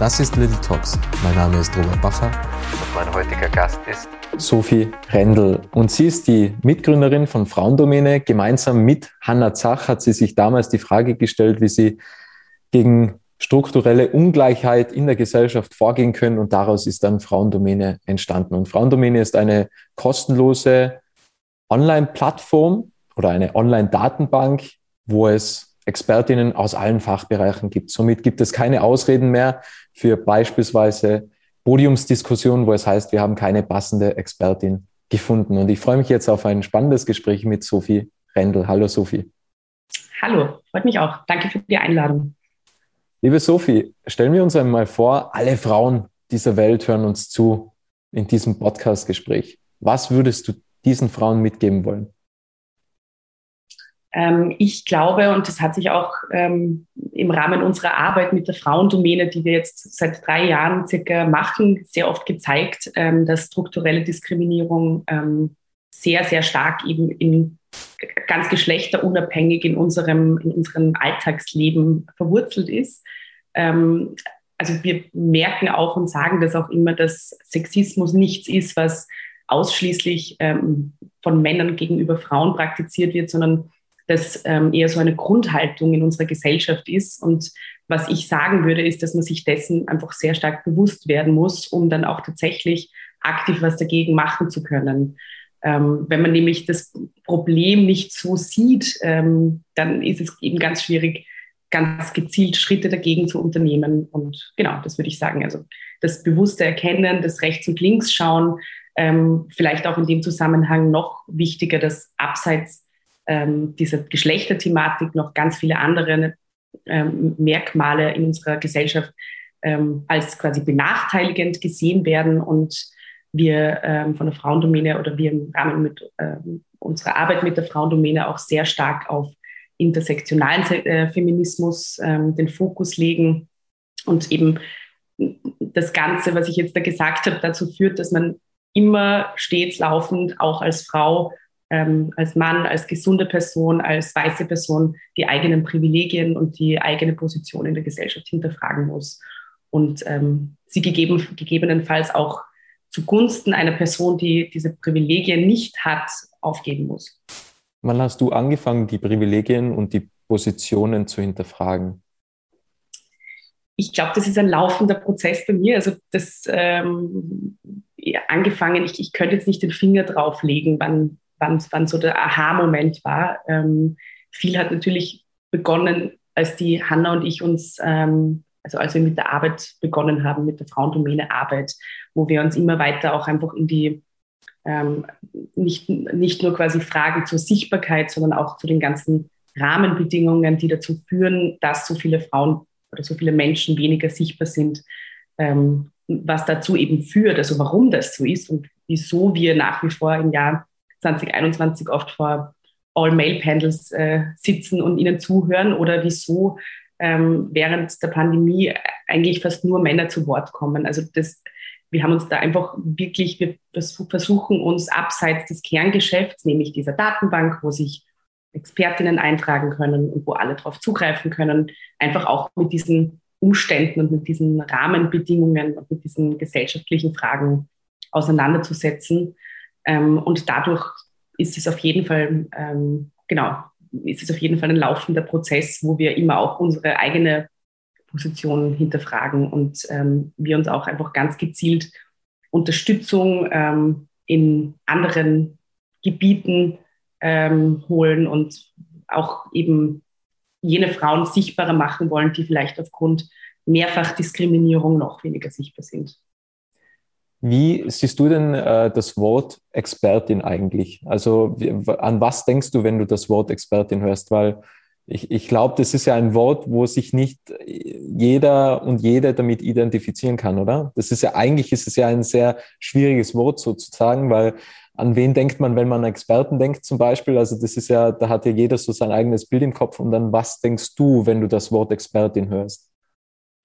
Das ist Little Talks. Mein Name ist Robert Bacher und mein heutiger Gast ist Sophie Rendel. Und sie ist die Mitgründerin von Frauendomäne. Gemeinsam mit Hanna Zach hat sie sich damals die Frage gestellt, wie sie gegen strukturelle Ungleichheit in der Gesellschaft vorgehen können. Und daraus ist dann Frauendomäne entstanden. Und Frauendomäne ist eine kostenlose Online-Plattform oder eine Online-Datenbank, wo es Expertinnen aus allen Fachbereichen gibt. Somit gibt es keine Ausreden mehr für beispielsweise Podiumsdiskussionen, wo es heißt, wir haben keine passende Expertin gefunden. Und ich freue mich jetzt auf ein spannendes Gespräch mit Sophie Rendel. Hallo Sophie. Hallo, freut mich auch. Danke für die Einladung. Liebe Sophie, stellen wir uns einmal vor, alle Frauen dieser Welt hören uns zu in diesem Podcast-Gespräch. Was würdest du diesen Frauen mitgeben wollen? Ähm, ich glaube, und das hat sich auch ähm, im Rahmen unserer Arbeit mit der Frauendomäne, die wir jetzt seit drei Jahren circa machen, sehr oft gezeigt, ähm, dass strukturelle Diskriminierung sehr, sehr stark eben in ganz geschlechterunabhängig in unserem, in unserem Alltagsleben verwurzelt ist. Also wir merken auch und sagen das auch immer, dass Sexismus nichts ist, was ausschließlich von Männern gegenüber Frauen praktiziert wird, sondern das ähm, eher so eine Grundhaltung in unserer Gesellschaft ist. Und was ich sagen würde, ist, dass man sich dessen einfach sehr stark bewusst werden muss, um dann auch tatsächlich aktiv was dagegen machen zu können. Ähm, wenn man nämlich das Problem nicht so sieht, ähm, dann ist es eben ganz schwierig, ganz gezielt Schritte dagegen zu unternehmen. Und genau, das würde ich sagen. Also das bewusste Erkennen, das Rechts und Links schauen, ähm, vielleicht auch in dem Zusammenhang noch wichtiger, das abseits ähm, dieser Geschlechterthematik noch ganz viele andere ähm, Merkmale in unserer Gesellschaft ähm, als quasi benachteiligend gesehen werden und wir ähm, von der Frauendomäne oder wir im Rahmen mit ähm, unserer Arbeit mit der Frauendomäne auch sehr stark auf intersektionalen äh, Feminismus ähm, den Fokus legen und eben das Ganze, was ich jetzt da gesagt habe, dazu führt, dass man immer stets laufend auch als Frau ähm, als Mann, als gesunde Person, als weiße Person die eigenen Privilegien und die eigene Position in der Gesellschaft hinterfragen muss und ähm, sie gegeben, gegebenenfalls auch zugunsten einer Person, die diese Privilegien nicht hat, aufgeben muss. Wann hast du angefangen, die Privilegien und die Positionen zu hinterfragen? Ich glaube, das ist ein laufender Prozess bei mir. Also das ähm, angefangen, ich, ich könnte jetzt nicht den Finger drauflegen, wann, wann, wann so der Aha-Moment war. Ähm, viel hat natürlich begonnen, als die Hanna und ich uns, ähm, also als wir mit der Arbeit begonnen haben, mit der Frauendomäne Arbeit, wo wir uns immer weiter auch einfach in die, ähm, nicht, nicht nur quasi Fragen zur Sichtbarkeit, sondern auch zu den ganzen Rahmenbedingungen, die dazu führen, dass so viele Frauen oder so viele Menschen weniger sichtbar sind, ähm, was dazu eben führt, also warum das so ist und wieso wir nach wie vor im Jahr 2021 oft vor All-Mail-Panels äh, sitzen und ihnen zuhören oder wieso ähm, während der Pandemie eigentlich fast nur Männer zu Wort kommen. Also das, wir haben uns da einfach wirklich, wir versuchen uns abseits des Kerngeschäfts, nämlich dieser Datenbank, wo sich Expertinnen eintragen können und wo alle darauf zugreifen können, einfach auch mit diesen Umständen und mit diesen Rahmenbedingungen und mit diesen gesellschaftlichen Fragen auseinanderzusetzen ähm, und dadurch ist es auf jeden Fall, ähm, genau, ist es auf jeden Fall ein laufender Prozess, wo wir immer auch unsere eigene Position hinterfragen und ähm, wir uns auch einfach ganz gezielt Unterstützung ähm, in anderen Gebieten ähm, holen und auch eben jene Frauen sichtbarer machen wollen, die vielleicht aufgrund Mehrfachdiskriminierung noch weniger sichtbar sind. Wie siehst du denn äh, das Wort Expertin eigentlich? Also an was denkst du, wenn du das Wort Expertin hörst? Weil ich, ich glaube, das ist ja ein Wort, wo sich nicht jeder und jede damit identifizieren kann, oder? Das ist ja eigentlich ist es ja ein sehr schwieriges Wort sozusagen, weil an wen denkt man, wenn man an Experten denkt zum Beispiel? Also das ist ja, da hat ja jeder so sein eigenes Bild im Kopf und dann was denkst du, wenn du das Wort Expertin hörst?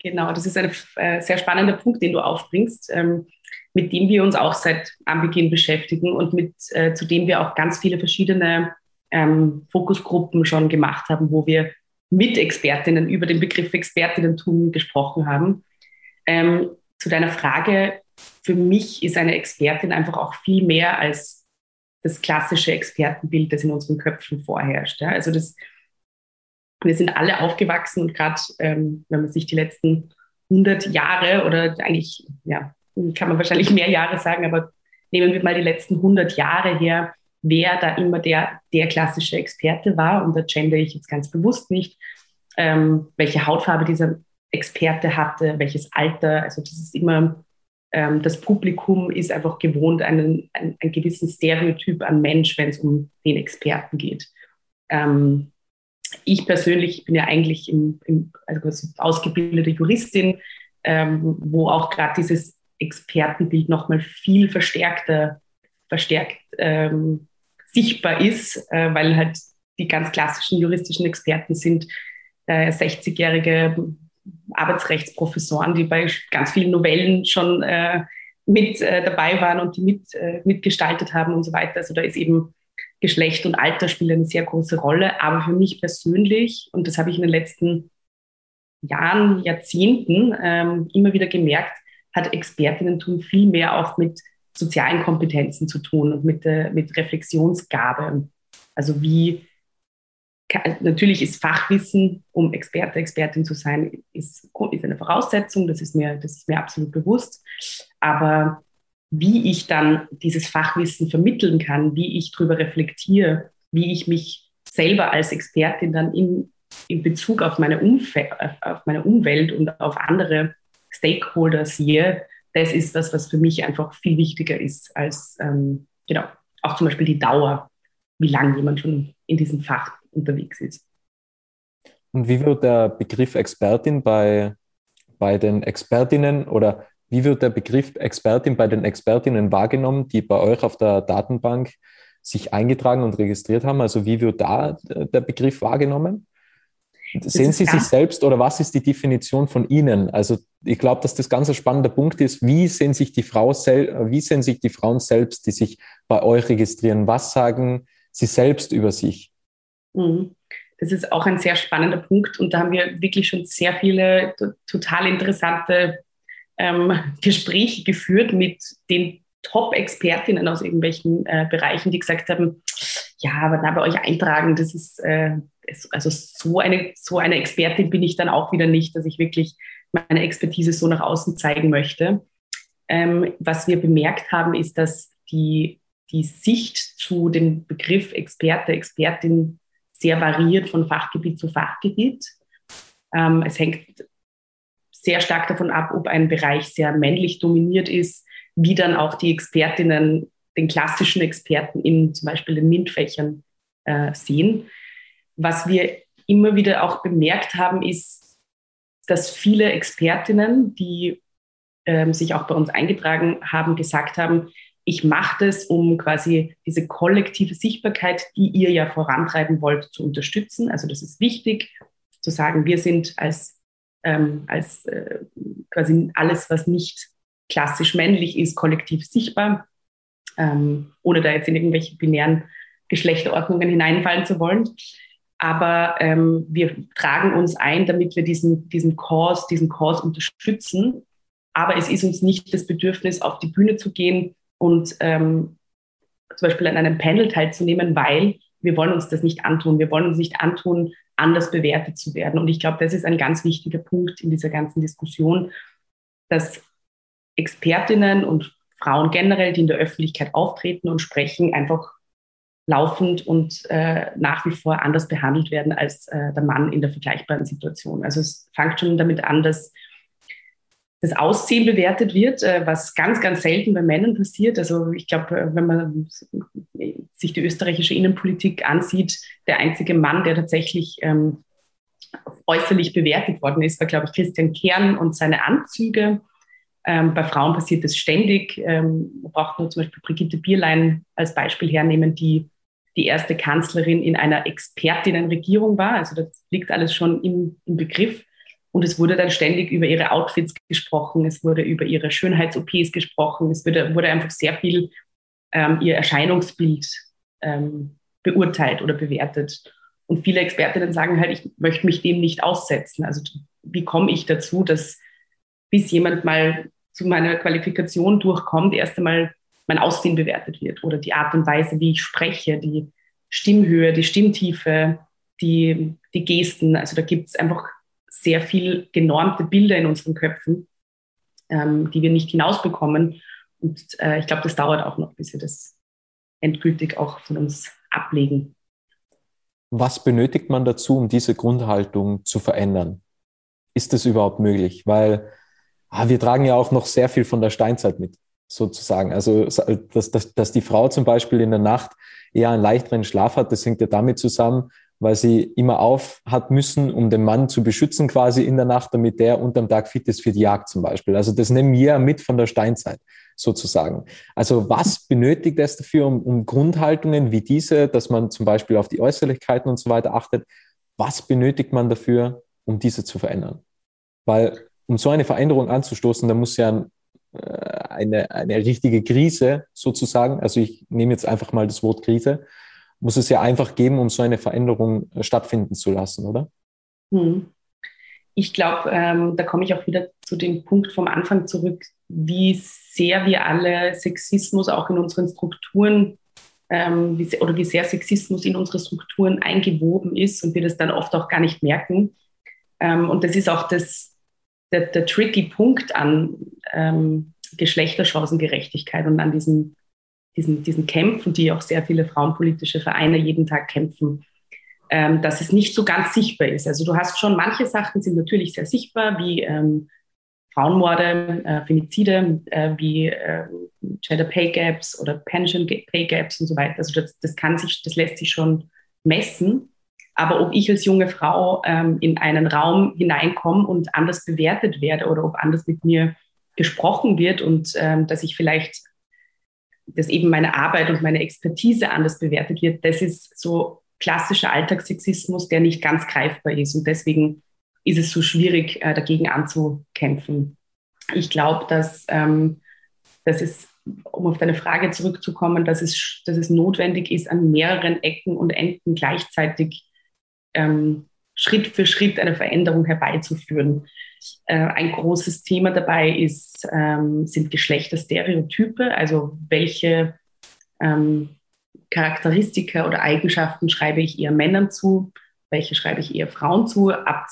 Genau, das ist ein äh, sehr spannender Punkt, den du aufbringst, ähm, mit dem wir uns auch seit Anbeginn beschäftigen und mit, äh, zu dem wir auch ganz viele verschiedene ähm, Fokusgruppen schon gemacht haben, wo wir mit Expertinnen über den Begriff Expertinnentum gesprochen haben. Ähm, zu deiner Frage, für mich ist eine Expertin einfach auch viel mehr als das klassische Expertenbild, das in unseren Köpfen vorherrscht. Ja? Also das, wir sind alle aufgewachsen und gerade, ähm, wenn man sich die letzten 100 Jahre oder eigentlich, ja, kann man wahrscheinlich mehr Jahre sagen, aber nehmen wir mal die letzten 100 Jahre her, wer da immer der, der klassische Experte war. Und da gender ich jetzt ganz bewusst nicht, ähm, welche Hautfarbe dieser Experte hatte, welches Alter. Also das ist immer, ähm, das Publikum ist einfach gewohnt, einen, einen, einen gewissen Stereotyp an Mensch, wenn es um den Experten geht. Ähm, ich persönlich bin ja eigentlich im, im, also ausgebildete Juristin, ähm, wo auch gerade dieses Expertenbild nochmal viel verstärkter, verstärkt ähm, sichtbar ist, äh, weil halt die ganz klassischen juristischen Experten sind äh, 60-jährige Arbeitsrechtsprofessoren, die bei ganz vielen Novellen schon äh, mit äh, dabei waren und die mit, äh, mitgestaltet haben und so weiter. Also da ist eben Geschlecht und Alter spielen eine sehr große Rolle. Aber für mich persönlich, und das habe ich in den letzten Jahren, Jahrzehnten ähm, immer wieder gemerkt, hat Expertinnentum viel mehr auch mit sozialen Kompetenzen zu tun und mit, äh, mit Reflexionsgabe. Also wie natürlich ist Fachwissen, um Experte, Expertin zu sein, ist, ist eine Voraussetzung, das ist, mir, das ist mir absolut bewusst. Aber wie ich dann dieses Fachwissen vermitteln kann, wie ich darüber reflektiere, wie ich mich selber als Expertin dann in, in Bezug auf meine, auf meine Umwelt und auf andere Stakeholder sehe, das ist das, was für mich einfach viel wichtiger ist als ähm, genau, auch zum Beispiel die Dauer, wie lange jemand schon in diesem Fach unterwegs ist. Und wie wird der Begriff Expertin bei, bei den Expertinnen oder wie wird der Begriff Expertin bei den Expertinnen wahrgenommen, die bei euch auf der Datenbank sich eingetragen und registriert haben? Also wie wird da der Begriff wahrgenommen? Sehen Sie sich selbst oder was ist die Definition von Ihnen? Also ich glaube, dass das ganz ein spannender Punkt ist. Wie sehen sich die Frau wie sehen sich die Frauen selbst, die sich bei euch registrieren? Was sagen sie selbst über sich? Mhm. Das ist auch ein sehr spannender Punkt und da haben wir wirklich schon sehr viele total interessante ähm, Gespräche geführt mit den Top-Expertinnen aus irgendwelchen äh, Bereichen, die gesagt haben, ja, aber da bei euch eintragen, das ist, äh, also so eine, so eine Expertin bin ich dann auch wieder nicht, dass ich wirklich meine Expertise so nach außen zeigen möchte. Ähm, was wir bemerkt haben, ist, dass die, die Sicht zu dem Begriff Experte, Expertin sehr variiert von Fachgebiet zu Fachgebiet. Ähm, es hängt sehr stark davon ab, ob ein Bereich sehr männlich dominiert ist, wie dann auch die Expertinnen den klassischen Experten in zum Beispiel den MINT-Fächern äh, sehen. Was wir immer wieder auch bemerkt haben, ist, dass viele Expertinnen, die ähm, sich auch bei uns eingetragen haben, gesagt haben, ich mache das, um quasi diese kollektive Sichtbarkeit, die ihr ja vorantreiben wollt, zu unterstützen. Also das ist wichtig, zu sagen, wir sind als, ähm, als äh, quasi alles, was nicht klassisch männlich ist, kollektiv sichtbar, ähm, ohne da jetzt in irgendwelche binären Geschlechterordnungen hineinfallen zu wollen. Aber ähm, wir tragen uns ein, damit wir diesen, diesen Kurs, diesen Kurs unterstützen. Aber es ist uns nicht das Bedürfnis, auf die Bühne zu gehen und ähm, zum Beispiel an einem Panel teilzunehmen, weil wir wollen uns das nicht antun. Wir wollen uns nicht antun, anders bewertet zu werden. Und ich glaube, das ist ein ganz wichtiger Punkt in dieser ganzen Diskussion, dass Expertinnen und Frauen generell, die in der Öffentlichkeit auftreten und sprechen, einfach laufend und äh, nach wie vor anders behandelt werden als äh, der Mann in der vergleichbaren Situation. Also es fängt schon damit an, dass das Aussehen bewertet wird, äh, was ganz, ganz selten bei Männern passiert. Also ich glaube, äh, wenn man sich die österreichische Innenpolitik ansieht, der einzige Mann, der tatsächlich ähm, äußerlich bewertet worden ist, war, glaube ich, Christian Kern und seine Anzüge. Ähm, bei Frauen passiert das ständig. Ähm, man braucht nur zum Beispiel Brigitte Bierlein als Beispiel hernehmen, die die erste Kanzlerin in einer Expertinnenregierung war. Also das liegt alles schon im, im Begriff. Und es wurde dann ständig über ihre Outfits gesprochen, es wurde über ihre Schönheits-OPs gesprochen, es wurde, wurde einfach sehr viel ähm, ihr Erscheinungsbild ähm, beurteilt oder bewertet. Und viele Expertinnen sagen halt, ich möchte mich dem nicht aussetzen. Also wie komme ich dazu, dass bis jemand mal zu meiner Qualifikation durchkommt, erst einmal mein Aussehen bewertet wird oder die Art und Weise, wie ich spreche, die Stimmhöhe, die Stimmtiefe, die, die Gesten. Also da gibt es einfach sehr viel genormte Bilder in unseren Köpfen, ähm, die wir nicht hinausbekommen. Und äh, ich glaube, das dauert auch noch, bis wir das endgültig auch von uns ablegen. Was benötigt man dazu, um diese Grundhaltung zu verändern? Ist das überhaupt möglich? Weil ah, wir tragen ja auch noch sehr viel von der Steinzeit mit, sozusagen. Also, dass, dass, dass die Frau zum Beispiel in der Nacht eher einen leichteren Schlaf hat, das hängt ja damit zusammen, weil sie immer auf hat müssen, um den Mann zu beschützen quasi in der Nacht, damit der unterm Tag fit ist für die Jagd zum Beispiel. Also das nehmen wir mit von der Steinzeit sozusagen. Also was benötigt es dafür, um, um Grundhaltungen wie diese, dass man zum Beispiel auf die Äußerlichkeiten und so weiter achtet, was benötigt man dafür, um diese zu verändern? Weil um so eine Veränderung anzustoßen, da muss ja äh, eine, eine richtige Krise sozusagen, also ich nehme jetzt einfach mal das Wort Krise, muss es ja einfach geben, um so eine Veränderung äh, stattfinden zu lassen, oder? Hm. Ich glaube, ähm, da komme ich auch wieder zu dem Punkt vom Anfang zurück, wie sehr wir alle Sexismus auch in unseren Strukturen ähm, wie oder wie sehr Sexismus in unsere Strukturen eingewoben ist und wir das dann oft auch gar nicht merken. Ähm, und das ist auch das, der, der tricky Punkt an ähm, Geschlechterchancengerechtigkeit und an diesem diesen, diesen Kämpfen, die auch sehr viele frauenpolitische Vereine jeden Tag kämpfen, ähm, dass es nicht so ganz sichtbar ist. Also du hast schon, manche Sachen sind natürlich sehr sichtbar, wie ähm, Frauenmorde, äh, Femizide, äh, wie äh, Gender Pay Gaps oder Pension Pay Gaps und so weiter. Also das, das kann sich, das lässt sich schon messen. Aber ob ich als junge Frau ähm, in einen Raum hineinkomme und anders bewertet werde oder ob anders mit mir gesprochen wird und ähm, dass ich vielleicht dass eben meine Arbeit und meine Expertise anders bewertet wird, das ist so klassischer Alltagssexismus, der nicht ganz greifbar ist. Und deswegen ist es so schwierig, äh, dagegen anzukämpfen. Ich glaube, dass, ähm, dass es, um auf deine Frage zurückzukommen, dass es, dass es notwendig ist, an mehreren Ecken und Enden gleichzeitig ähm, Schritt für Schritt eine Veränderung herbeizuführen. Äh, ein großes Thema dabei ist, ähm, sind Geschlechterstereotype, also welche ähm, Charakteristika oder Eigenschaften schreibe ich eher Männern zu, welche schreibe ich eher Frauen zu, ab,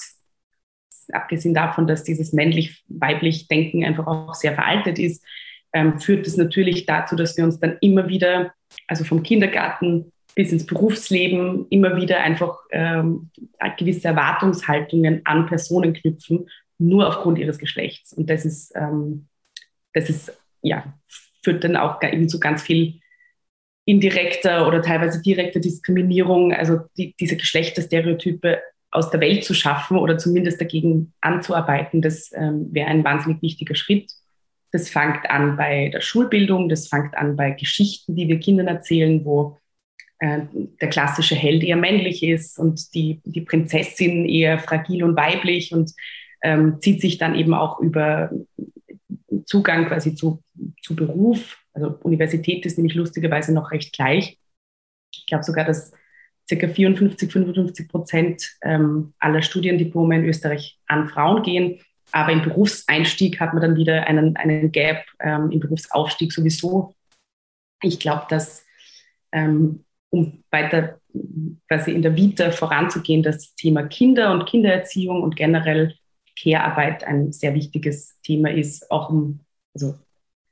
abgesehen davon, dass dieses männlich-weiblich Denken einfach auch sehr veraltet ist, ähm, führt es natürlich dazu, dass wir uns dann immer wieder, also vom Kindergarten bis ins Berufsleben, immer wieder einfach ähm, gewisse Erwartungshaltungen an Personen knüpfen nur aufgrund ihres Geschlechts. Und das ist, ähm, das ist, ja, führt dann auch eben zu ganz viel indirekter oder teilweise direkter Diskriminierung, also die, diese Geschlechterstereotype aus der Welt zu schaffen oder zumindest dagegen anzuarbeiten, das ähm, wäre ein wahnsinnig wichtiger Schritt. Das fängt an bei der Schulbildung, das fängt an bei Geschichten, die wir Kindern erzählen, wo äh, der klassische Held eher männlich ist und die, die Prinzessin eher fragil und weiblich und ähm, zieht sich dann eben auch über Zugang quasi zu, zu Beruf. Also Universität ist nämlich lustigerweise noch recht gleich. Ich glaube sogar, dass ca. 54, 55 Prozent ähm, aller Studiendiplome in Österreich an Frauen gehen. Aber im Berufseinstieg hat man dann wieder einen, einen Gap, ähm, im Berufsaufstieg sowieso. Ich glaube, dass ähm, um weiter quasi in der Vita voranzugehen, das Thema Kinder und Kindererziehung und generell Care-Arbeit ein sehr wichtiges Thema ist, auch um, also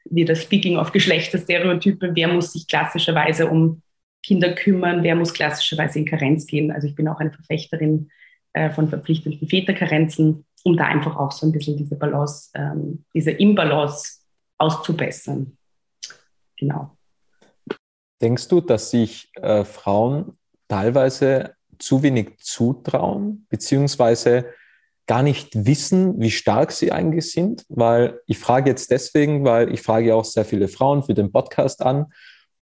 wieder Speaking of Geschlechterstereotype, wer muss sich klassischerweise um Kinder kümmern, wer muss klassischerweise in Karenz gehen. Also ich bin auch eine Verfechterin äh, von verpflichtenden Väterkarenzen, um da einfach auch so ein bisschen diese Balance, ähm, diese Imbalance auszubessern. Genau. Denkst du, dass sich äh, Frauen teilweise zu wenig zutrauen, beziehungsweise gar nicht wissen, wie stark sie eigentlich sind, weil ich frage jetzt deswegen, weil ich frage auch sehr viele Frauen für den Podcast an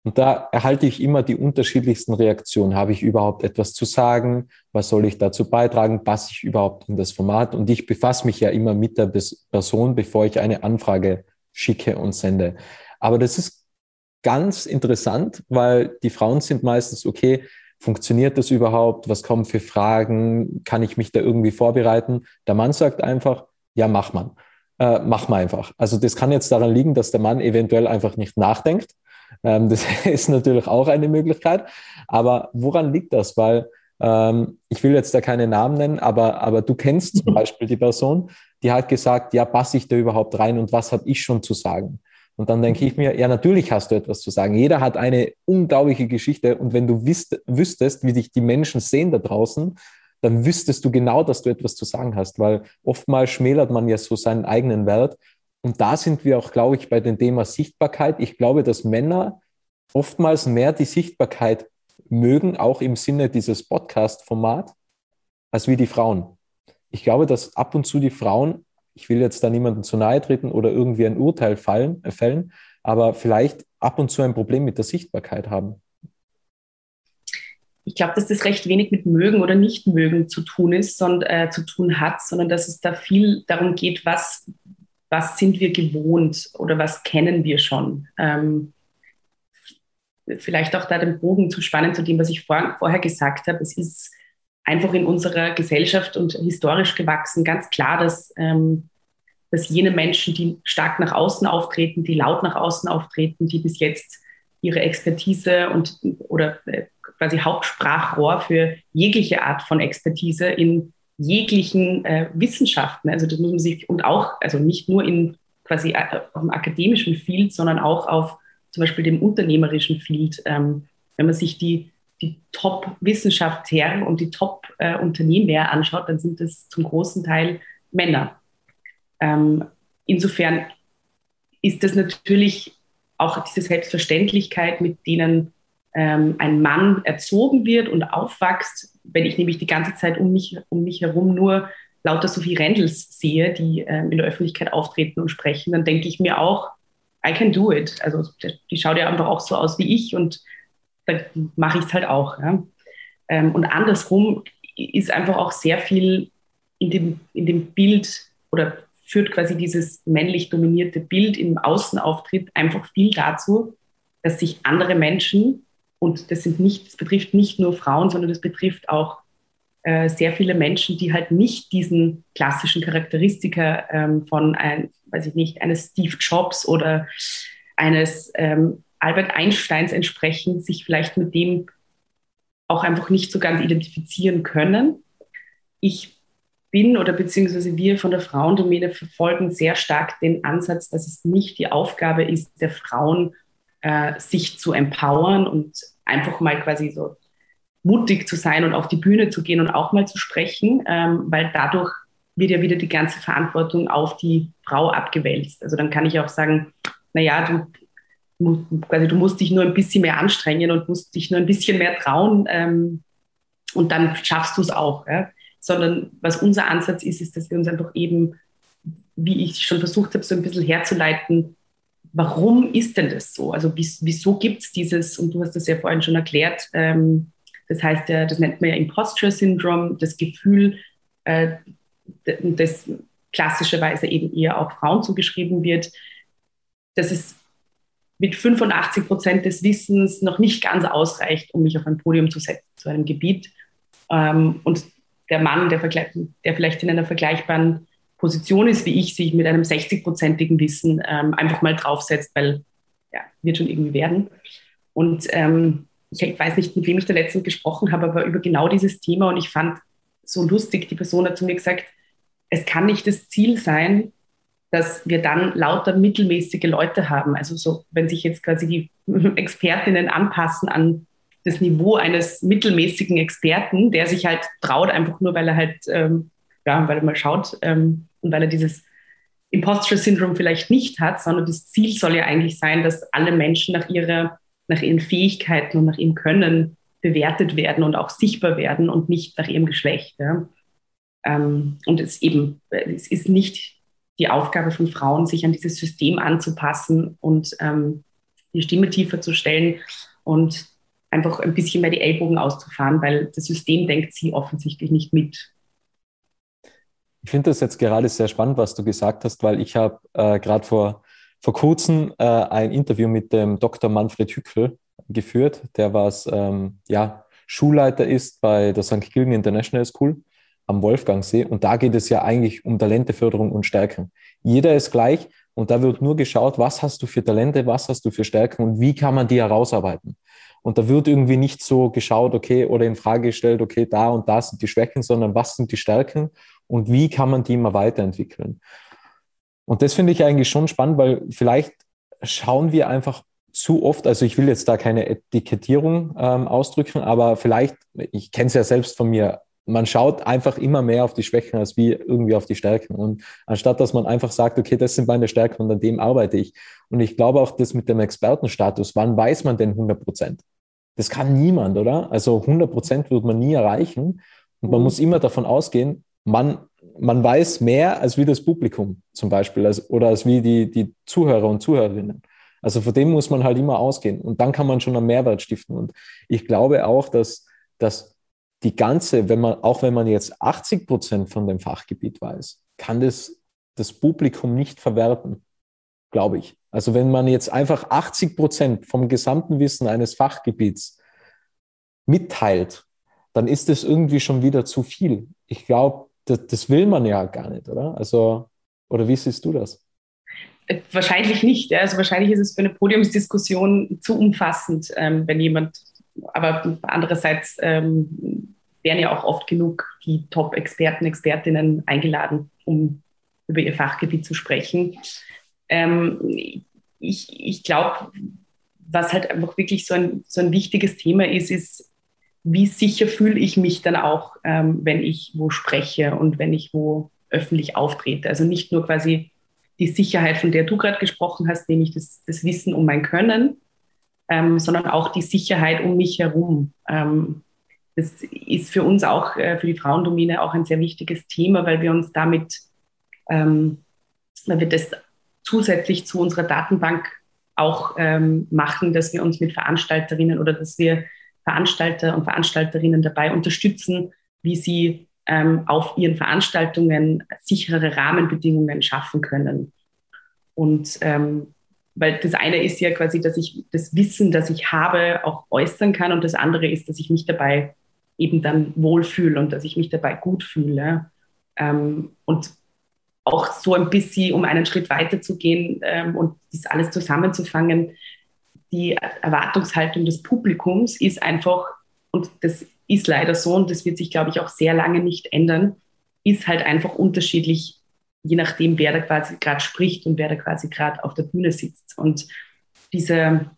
und da erhalte ich immer die unterschiedlichsten Reaktionen. Habe ich überhaupt etwas zu sagen? Was soll ich dazu beitragen? Passe ich überhaupt in das Format? Und ich befasse mich ja immer mit der Person, bevor ich eine Anfrage schicke und sende. Aber das ist ganz interessant, weil die Frauen sind meistens, okay, funktioniert das überhaupt? Was kommen für Fragen? Kann ich mich da irgendwie vorbereiten? Der Mann sagt einfach, ja, mach man. Äh, mach mal einfach. Also das kann jetzt daran liegen, dass der Mann eventuell einfach nicht nachdenkt ähm, das ist natürlich auch eine Möglichkeit. Aber woran liegt das? Weil ähm, ich will jetzt da keine Namen nennen, aber, aber du kennst zum Beispiel die Person, die hat gesagt, ja, passe ich da überhaupt rein und was habe ich schon zu sagen? Und dann denke ich mir, ja, natürlich hast du etwas zu sagen. Jeder hat eine unglaubliche Geschichte. Und wenn du wüsst, wüsstest, wie dich die Menschen sehen da draußen, dann wüsstest du genau, dass du etwas zu sagen hast, weil oftmals schmälert man ja so seinen eigenen Wert und da sind wir auch, glaube ich, bei dem Thema Sichtbarkeit. Ich glaube, dass Männer oftmals mehr die Sichtbarkeit mögen, auch im Sinne dieses Podcast-Format, als wie die Frauen. Ich glaube, dass ab und zu die Frauen, ich will jetzt da niemandem zu nahe treten oder irgendwie ein Urteil fallen, äh, fällen, aber vielleicht ab und zu ein Problem mit der Sichtbarkeit haben. Ich glaube, dass das recht wenig mit mögen oder nicht mögen zu tun ist, sondern äh, zu tun hat, sondern dass es da viel darum geht, was was sind wir gewohnt oder was kennen wir schon. Ähm, vielleicht auch da den Bogen zu spannen zu dem, was ich vor, vorher gesagt habe. Es ist einfach in unserer Gesellschaft und historisch gewachsen ganz klar, dass, ähm, dass jene Menschen, die stark nach außen auftreten, die laut nach außen auftreten, die bis jetzt ihre Expertise und oder äh, quasi Hauptsprachrohr für jegliche Art von Expertise in jeglichen äh, Wissenschaften. Also das muss man sich und auch, also nicht nur in quasi äh, auf dem akademischen Field, sondern auch auf zum Beispiel dem unternehmerischen Field. Ähm, wenn man sich die, die Top-Wissenschaftler und die Top-Unternehmer äh, anschaut, dann sind das zum großen Teil Männer. Ähm, insofern ist das natürlich auch diese Selbstverständlichkeit, mit denen ähm, ein Mann erzogen wird und aufwächst, wenn ich nämlich die ganze Zeit um mich, um mich herum nur lauter Sophie Rendels sehe, die ähm, in der Öffentlichkeit auftreten und sprechen, dann denke ich mir auch, I can do it. Also die schaut ja einfach auch so aus wie ich und dann mache ich es halt auch. Ja. Ähm, und andersrum ist einfach auch sehr viel in dem, in dem Bild oder führt quasi dieses männlich dominierte Bild im Außenauftritt einfach viel dazu, dass sich andere Menschen und das sind nicht, das betrifft nicht nur Frauen, sondern das betrifft auch äh, sehr viele Menschen, die halt nicht diesen klassischen Charakteristika ähm, von ein, weiß ich nicht, eines Steve Jobs oder eines ähm, Albert Einsteins entsprechen, sich vielleicht mit dem auch einfach nicht so ganz identifizieren können. Ich bin oder beziehungsweise wir von der Frauendomäne verfolgen sehr stark den Ansatz, dass es nicht die Aufgabe ist, der Frauen äh, sich zu empowern und einfach mal quasi so mutig zu sein und auf die Bühne zu gehen und auch mal zu sprechen, ähm, weil dadurch wird ja wieder die ganze Verantwortung auf die Frau abgewälzt. Also dann kann ich auch sagen, naja, du, quasi, du musst dich nur ein bisschen mehr anstrengen und musst dich nur ein bisschen mehr trauen ähm, und dann schaffst du es auch. Ja? Sondern was unser Ansatz ist, ist, dass wir uns einfach eben, wie ich schon versucht habe, so ein bisschen herzuleiten, warum ist denn das so? Also wieso gibt es dieses, und du hast das ja vorhin schon erklärt, ähm, das heißt ja, das nennt man ja Imposture Syndrome, das Gefühl, äh, das klassischerweise eben eher auch Frauen zugeschrieben wird, dass es mit 85 Prozent des Wissens noch nicht ganz ausreicht, um mich auf ein Podium zu setzen zu einem Gebiet. Ähm, und der Mann, der, der vielleicht in einer vergleichbaren Position ist, wie ich, sich mit einem 60-prozentigen Wissen ähm, einfach mal draufsetzt, weil ja, wird schon irgendwie werden. Und ähm, ich weiß nicht, mit wem ich da letztens gesprochen habe, aber über genau dieses Thema und ich fand so lustig, die Person hat zu mir gesagt, es kann nicht das Ziel sein, dass wir dann lauter mittelmäßige Leute haben. Also so, wenn sich jetzt quasi die Expertinnen anpassen an das Niveau eines mittelmäßigen Experten, der sich halt traut, einfach nur weil er halt, ähm, ja, weil er mal schaut, ähm, und weil er dieses Imposter-Syndrom vielleicht nicht hat, sondern das Ziel soll ja eigentlich sein, dass alle Menschen nach, ihrer, nach ihren Fähigkeiten und nach ihrem Können bewertet werden und auch sichtbar werden und nicht nach ihrem Geschlecht. Ja. Ähm, und es eben, es ist nicht die Aufgabe von Frauen, sich an dieses System anzupassen und ähm, die Stimme tiefer zu stellen und einfach ein bisschen mehr die Ellbogen auszufahren, weil das System denkt sie offensichtlich nicht mit. Ich finde das jetzt gerade sehr spannend, was du gesagt hast, weil ich habe äh, gerade vor, vor kurzem äh, ein Interview mit dem Dr. Manfred Hückel geführt, der was ähm, ja, Schulleiter ist bei der St. Gilgen International School am Wolfgangsee. Und da geht es ja eigentlich um Talenteförderung und Stärken. Jeder ist gleich und da wird nur geschaut, was hast du für Talente, was hast du für Stärken und wie kann man die herausarbeiten. Und da wird irgendwie nicht so geschaut, okay, oder in Frage gestellt, okay, da und da sind die Schwächen, sondern was sind die Stärken und wie kann man die immer weiterentwickeln. Und das finde ich eigentlich schon spannend, weil vielleicht schauen wir einfach zu oft, also ich will jetzt da keine Etikettierung ähm, ausdrücken, aber vielleicht, ich kenne es ja selbst von mir, man schaut einfach immer mehr auf die Schwächen als wie irgendwie auf die Stärken. Und anstatt dass man einfach sagt, okay, das sind meine Stärken und an dem arbeite ich. Und ich glaube auch, das mit dem Expertenstatus, wann weiß man denn 100 Prozent? Das kann niemand, oder? Also 100 Prozent wird man nie erreichen. Und man mhm. muss immer davon ausgehen, man, man weiß mehr als wie das Publikum zum Beispiel als, oder als wie die, die Zuhörer und Zuhörerinnen. Also von dem muss man halt immer ausgehen. Und dann kann man schon einen Mehrwert stiften. Und ich glaube auch, dass, dass die ganze, wenn man, auch wenn man jetzt 80 Prozent von dem Fachgebiet weiß, kann das das Publikum nicht verwerten, glaube ich. Also wenn man jetzt einfach 80 Prozent vom gesamten Wissen eines Fachgebiets mitteilt, dann ist das irgendwie schon wieder zu viel. Ich glaube, das, das, will man ja gar nicht, oder? Also, oder wie siehst du das? Äh, wahrscheinlich nicht. Also wahrscheinlich ist es für eine Podiumsdiskussion zu umfassend, ähm, wenn jemand aber andererseits ähm, werden ja auch oft genug die Top-Experten, Expertinnen eingeladen, um über ihr Fachgebiet zu sprechen. Ähm, ich ich glaube, was halt einfach wirklich so ein, so ein wichtiges Thema ist, ist, wie sicher fühle ich mich dann auch, ähm, wenn ich wo spreche und wenn ich wo öffentlich auftrete. Also nicht nur quasi die Sicherheit, von der du gerade gesprochen hast, nämlich das, das Wissen um mein Können, ähm, sondern auch die Sicherheit um mich herum. Ähm, das ist für uns auch, äh, für die Frauendomäne auch ein sehr wichtiges Thema, weil wir uns damit, ähm, weil wir das zusätzlich zu unserer Datenbank auch ähm, machen, dass wir uns mit Veranstalterinnen oder dass wir Veranstalter und Veranstalterinnen dabei unterstützen, wie sie ähm, auf ihren Veranstaltungen sichere Rahmenbedingungen schaffen können. Und ähm, weil das eine ist ja quasi, dass ich das Wissen, das ich habe, auch äußern kann und das andere ist, dass ich mich dabei eben dann wohlfühle und dass ich mich dabei gut fühle. Ähm, und auch so ein bisschen, um einen Schritt weiter zu gehen ähm, und das alles zusammenzufangen, die Erwartungshaltung des Publikums ist einfach, und das ist leider so und das wird sich, glaube ich, auch sehr lange nicht ändern, ist halt einfach unterschiedlich je nachdem, wer da quasi gerade spricht und wer da quasi gerade auf der Bühne sitzt. Und diese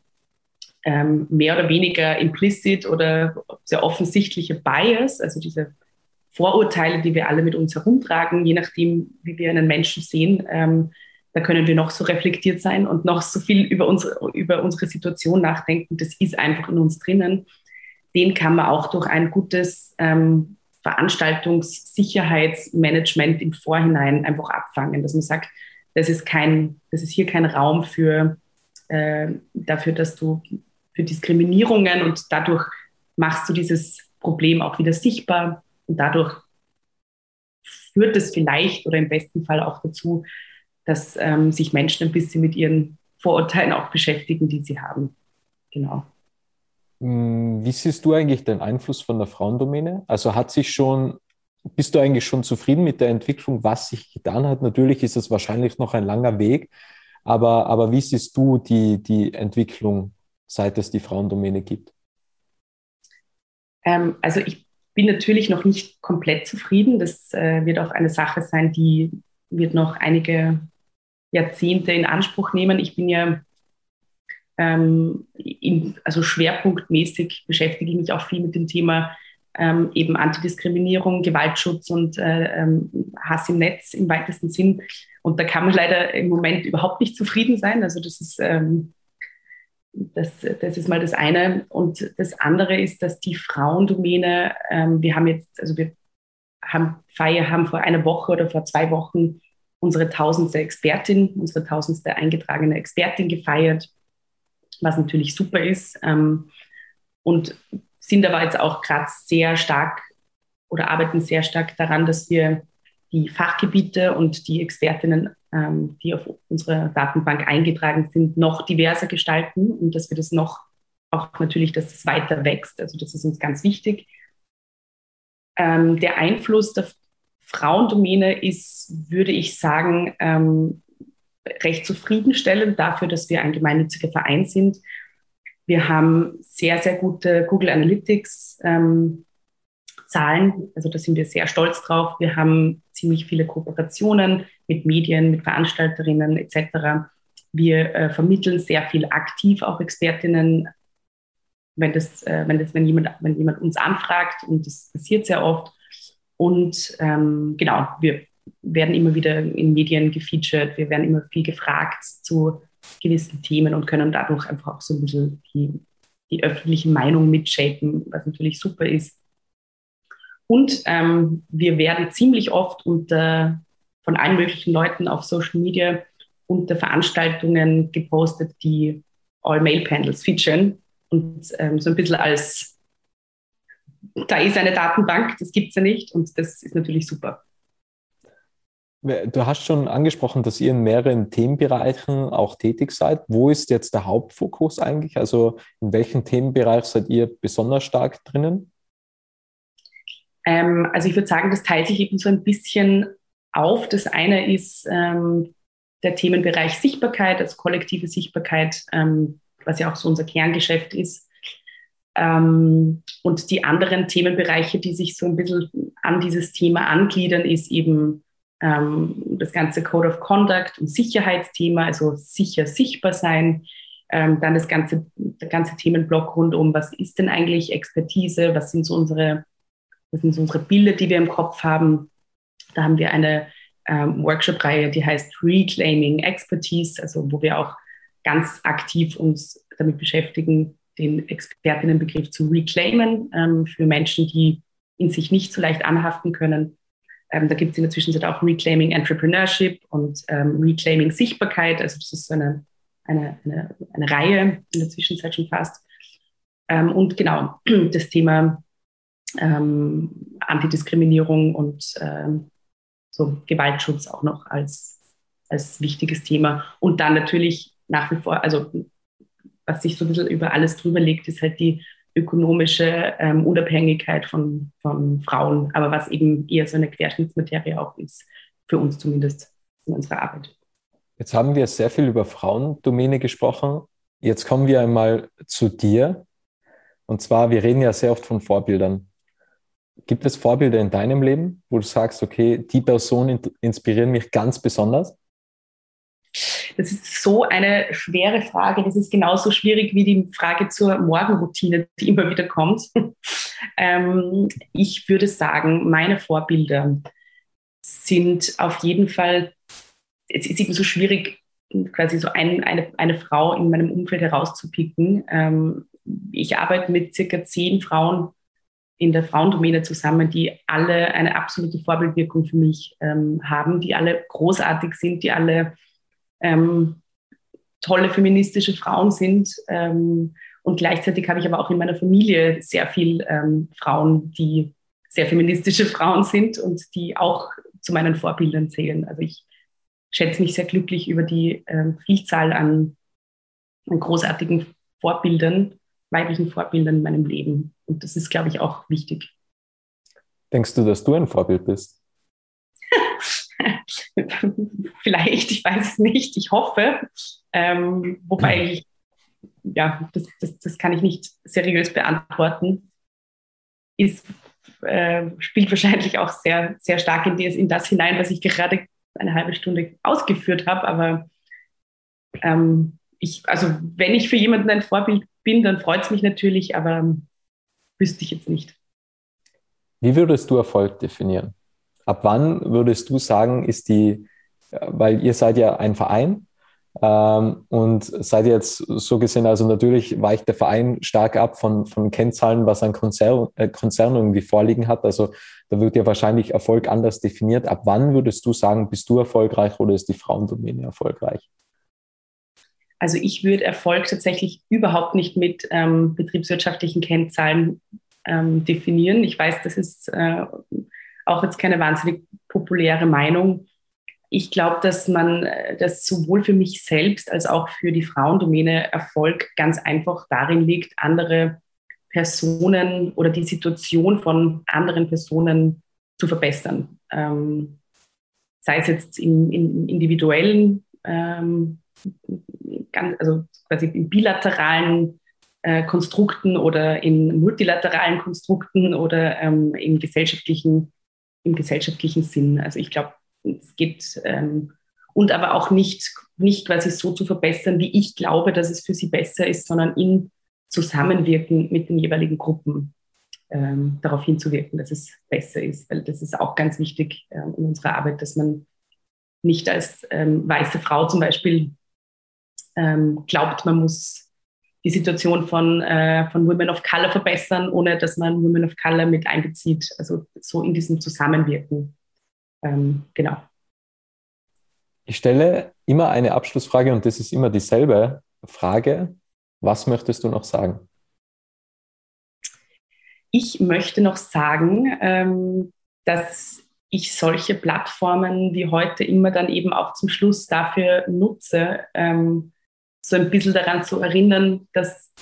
ähm, mehr oder weniger implicit oder sehr offensichtliche Bias, also diese Vorurteile, die wir alle mit uns herumtragen, je nachdem, wie wir einen Menschen sehen, ähm, da können wir noch so reflektiert sein und noch so viel über unsere, über unsere Situation nachdenken. Das ist einfach in uns drinnen. Den kann man auch durch ein gutes ähm, Veranstaltungssicherheitsmanagement im Vorhinein einfach abfangen, dass man sagt, das ist kein, das ist hier kein Raum für äh, dafür, dass du für Diskriminierungen und dadurch machst du dieses Problem auch wieder sichtbar und dadurch führt es vielleicht oder im besten Fall auch dazu, dass ähm, sich Menschen ein bisschen mit ihren Vorurteilen auch beschäftigen, die sie haben. Genau. Hm, wie siehst du eigentlich den Einfluss von der Frauendomäne? Also hat sich schon, bist du eigentlich schon zufrieden mit der Entwicklung, was sich getan hat? Natürlich ist es wahrscheinlich noch ein langer Weg, aber, aber wie siehst du die, die Entwicklung, seit es die Frauendomäne gibt? Ähm, also ich bin natürlich noch nicht komplett zufrieden. Das äh, wird auch eine Sache sein, die wird noch einige Jahrzehnte in Anspruch nehmen. Ich bin ja ähm, in, also schwerpunktmäßig beschäftige ich mich auch viel mit dem Thema ähm, eben Antidiskriminierung, Gewaltschutz und äh, ähm, Hass im Netz im weitesten Sinn. Und da kann man leider im Moment überhaupt nicht zufrieden sein. Also das ist, ähm, das, das ist mal das eine. Und das andere ist, dass die Frauendomäne, ähm, wir haben jetzt, also wir haben, Feier haben vor einer Woche oder vor zwei Wochen unsere tausendste Expertin, unsere tausendste eingetragene Expertin gefeiert, was natürlich super ist. Ähm, und sind aber jetzt auch gerade sehr stark oder arbeiten sehr stark daran, dass wir die Fachgebiete und die Expertinnen, ähm, die auf unserer Datenbank eingetragen sind, noch diverser gestalten und dass wir das noch auch natürlich, dass es weiter wächst. Also das ist uns ganz wichtig. Ähm, der Einfluss der Frauendomäne ist, würde ich sagen, ähm, recht zufriedenstellend dafür, dass wir ein gemeinnütziger Verein sind. Wir haben sehr, sehr gute Google Analytics ähm, Zahlen. Also da sind wir sehr stolz drauf. Wir haben ziemlich viele Kooperationen mit Medien, mit Veranstalterinnen etc. Wir äh, vermitteln sehr viel aktiv auch Expertinnen, wenn, das, äh, wenn, das, wenn, jemand, wenn jemand uns anfragt und das passiert sehr oft. Und ähm, genau, wir werden immer wieder in Medien gefeatured, wir werden immer viel gefragt zu gewissen Themen und können dadurch einfach auch so ein bisschen die, die öffentliche Meinung mitshapen, was natürlich super ist. Und ähm, wir werden ziemlich oft unter, von allen möglichen Leuten auf Social Media unter Veranstaltungen gepostet, die All-Mail-Panels featuren. Und ähm, so ein bisschen als, da ist eine Datenbank, das gibt es ja nicht. Und das ist natürlich super. Du hast schon angesprochen, dass ihr in mehreren Themenbereichen auch tätig seid. Wo ist jetzt der Hauptfokus eigentlich? Also in welchem Themenbereich seid ihr besonders stark drinnen? Ähm, also ich würde sagen, das teilt sich eben so ein bisschen auf. Das eine ist ähm, der Themenbereich Sichtbarkeit, also kollektive Sichtbarkeit, ähm, was ja auch so unser Kerngeschäft ist. Ähm, und die anderen Themenbereiche, die sich so ein bisschen an dieses Thema angliedern, ist eben ähm, das ganze Code of Conduct und Sicherheitsthema, also sicher sichtbar sein. Ähm, dann das ganze, der ganze Themenblock rund um, was ist denn eigentlich Expertise, was sind so unsere das sind so unsere Bilder, die wir im Kopf haben. Da haben wir eine ähm, Workshop-Reihe, die heißt Reclaiming Expertise, also wo wir auch ganz aktiv uns damit beschäftigen, den Expertinnenbegriff zu reclaimen ähm, für Menschen, die in sich nicht so leicht anhaften können. Ähm, da gibt es in der Zwischenzeit auch Reclaiming Entrepreneurship und ähm, Reclaiming Sichtbarkeit. Also das ist so eine, eine, eine, eine Reihe in der Zwischenzeit schon fast. Ähm, und genau, das Thema ähm, Antidiskriminierung und ähm, so Gewaltschutz auch noch als, als wichtiges Thema. Und dann natürlich nach wie vor, also was sich so ein bisschen über alles drüber legt, ist halt die ökonomische ähm, Unabhängigkeit von, von Frauen, aber was eben eher so eine Querschnittsmaterie auch ist, für uns zumindest in unserer Arbeit. Jetzt haben wir sehr viel über Frauendomäne gesprochen. Jetzt kommen wir einmal zu dir. Und zwar, wir reden ja sehr oft von Vorbildern. Gibt es Vorbilder in deinem Leben, wo du sagst, okay, die Personen inspirieren mich ganz besonders? Das ist so eine schwere Frage. Das ist genauso schwierig wie die Frage zur Morgenroutine, die immer wieder kommt. ähm, ich würde sagen, meine Vorbilder sind auf jeden Fall, es ist eben so schwierig, quasi so ein, eine, eine Frau in meinem Umfeld herauszupicken. Ähm, ich arbeite mit circa zehn Frauen in der Frauendomäne zusammen, die alle eine absolute Vorbildwirkung für mich ähm, haben, die alle großartig sind, die alle ähm, tolle feministische Frauen sind. Ähm, und gleichzeitig habe ich aber auch in meiner Familie sehr viele ähm, Frauen, die sehr feministische Frauen sind und die auch zu meinen Vorbildern zählen. Also ich schätze mich sehr glücklich über die ähm, Vielzahl an, an großartigen Vorbildern, weiblichen Vorbildern in meinem Leben. Und das ist, glaube ich, auch wichtig. Denkst du, dass du ein Vorbild bist? Vielleicht, ich weiß es nicht. Ich hoffe. Ähm, wobei ich, ja, das, das, das kann ich nicht seriös beantworten. Ist, äh, spielt wahrscheinlich auch sehr, sehr stark in das, in das hinein, was ich gerade eine halbe Stunde ausgeführt habe. Aber ähm, ich, also wenn ich für jemanden ein Vorbild bin, dann freut es mich natürlich, aber wüsste ich jetzt nicht. Wie würdest du Erfolg definieren? Ab wann würdest du sagen, ist die, weil ihr seid ja ein Verein, Ähm, und seid jetzt so gesehen, also natürlich weicht der Verein stark ab von, von Kennzahlen, was ein Konzern, äh, Konzern irgendwie vorliegen hat. Also da wird ja wahrscheinlich Erfolg anders definiert. Ab wann würdest du sagen, bist du erfolgreich oder ist die Frauendomäne erfolgreich? Also ich würde Erfolg tatsächlich überhaupt nicht mit ähm, betriebswirtschaftlichen Kennzahlen ähm, definieren. Ich weiß, das ist äh, auch jetzt keine wahnsinnig populäre Meinung. Ich glaube, dass man äh, das sowohl für mich selbst als auch für die Frauendomäne Erfolg ganz einfach darin liegt, andere Personen oder die Situation von anderen Personen zu verbessern. Ähm, sei es jetzt im, im individuellen ähm, ganz, also quasi in bilateralen äh, Konstrukten oder in multilateralen Konstrukten oder ähm, im gesellschaftlichen, im gesellschaftlichen Sinn. Also ich glaube, es geht ähm, und aber auch nicht, nicht quasi so zu verbessern, wie ich glaube, dass es für sie besser ist, sondern in Zusammenwirken mit den jeweiligen Gruppen ähm, darauf hinzuwirken, dass es besser ist. Weil das ist auch ganz wichtig äh, in unserer Arbeit, dass man nicht als ähm, weiße Frau zum Beispiel ähm, glaubt, man muss die Situation von, äh, von Women of Color verbessern, ohne dass man Women of Color mit einbezieht. Also so in diesem Zusammenwirken. Ähm, genau. Ich stelle immer eine Abschlussfrage und das ist immer dieselbe Frage. Was möchtest du noch sagen? Ich möchte noch sagen, ähm, dass ich solche Plattformen wie heute immer dann eben auch zum Schluss dafür nutze, ähm, so ein bisschen daran zu erinnern, dass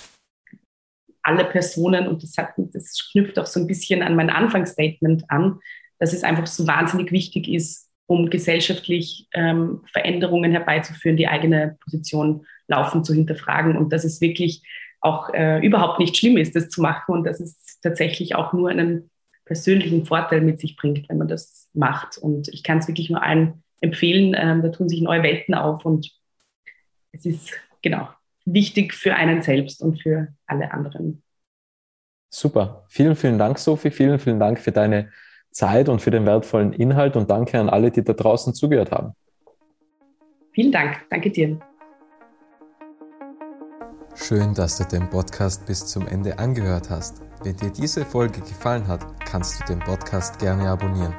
alle Personen, und das, hat, das knüpft auch so ein bisschen an mein Anfangsstatement an, dass es einfach so wahnsinnig wichtig ist, um gesellschaftlich ähm, Veränderungen herbeizuführen, die eigene Position laufend zu hinterfragen und dass es wirklich auch äh, überhaupt nicht schlimm ist, das zu machen und dass es tatsächlich auch nur einen persönlichen Vorteil mit sich bringt, wenn man das macht. Und ich kann es wirklich nur allen empfehlen, ähm, da tun sich neue Welten auf und es ist genau, wichtig für einen selbst und für alle anderen. Super. Vielen, vielen Dank, Sophie. Vielen, vielen Dank für deine Zeit und für den wertvollen Inhalt und danke an alle, die da draußen zugehört haben. Vielen Dank. Danke dir. Schön, dass du den Podcast bis zum Ende angehört hast. Wenn dir diese Folge gefallen hat, kannst du den Podcast gerne abonnieren.